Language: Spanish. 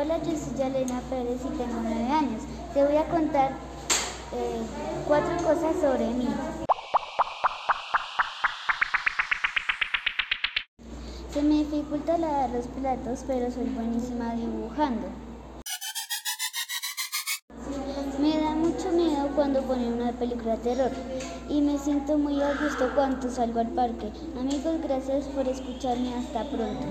Hola, yo soy Yalena Pérez y tengo nueve años. Te voy a contar eh, cuatro cosas sobre mí. Se me dificulta lavar los platos, pero soy buenísima dibujando. Me da mucho miedo cuando ponen una película de terror y me siento muy a gusto cuando salgo al parque. Amigos, gracias por escucharme. Hasta pronto.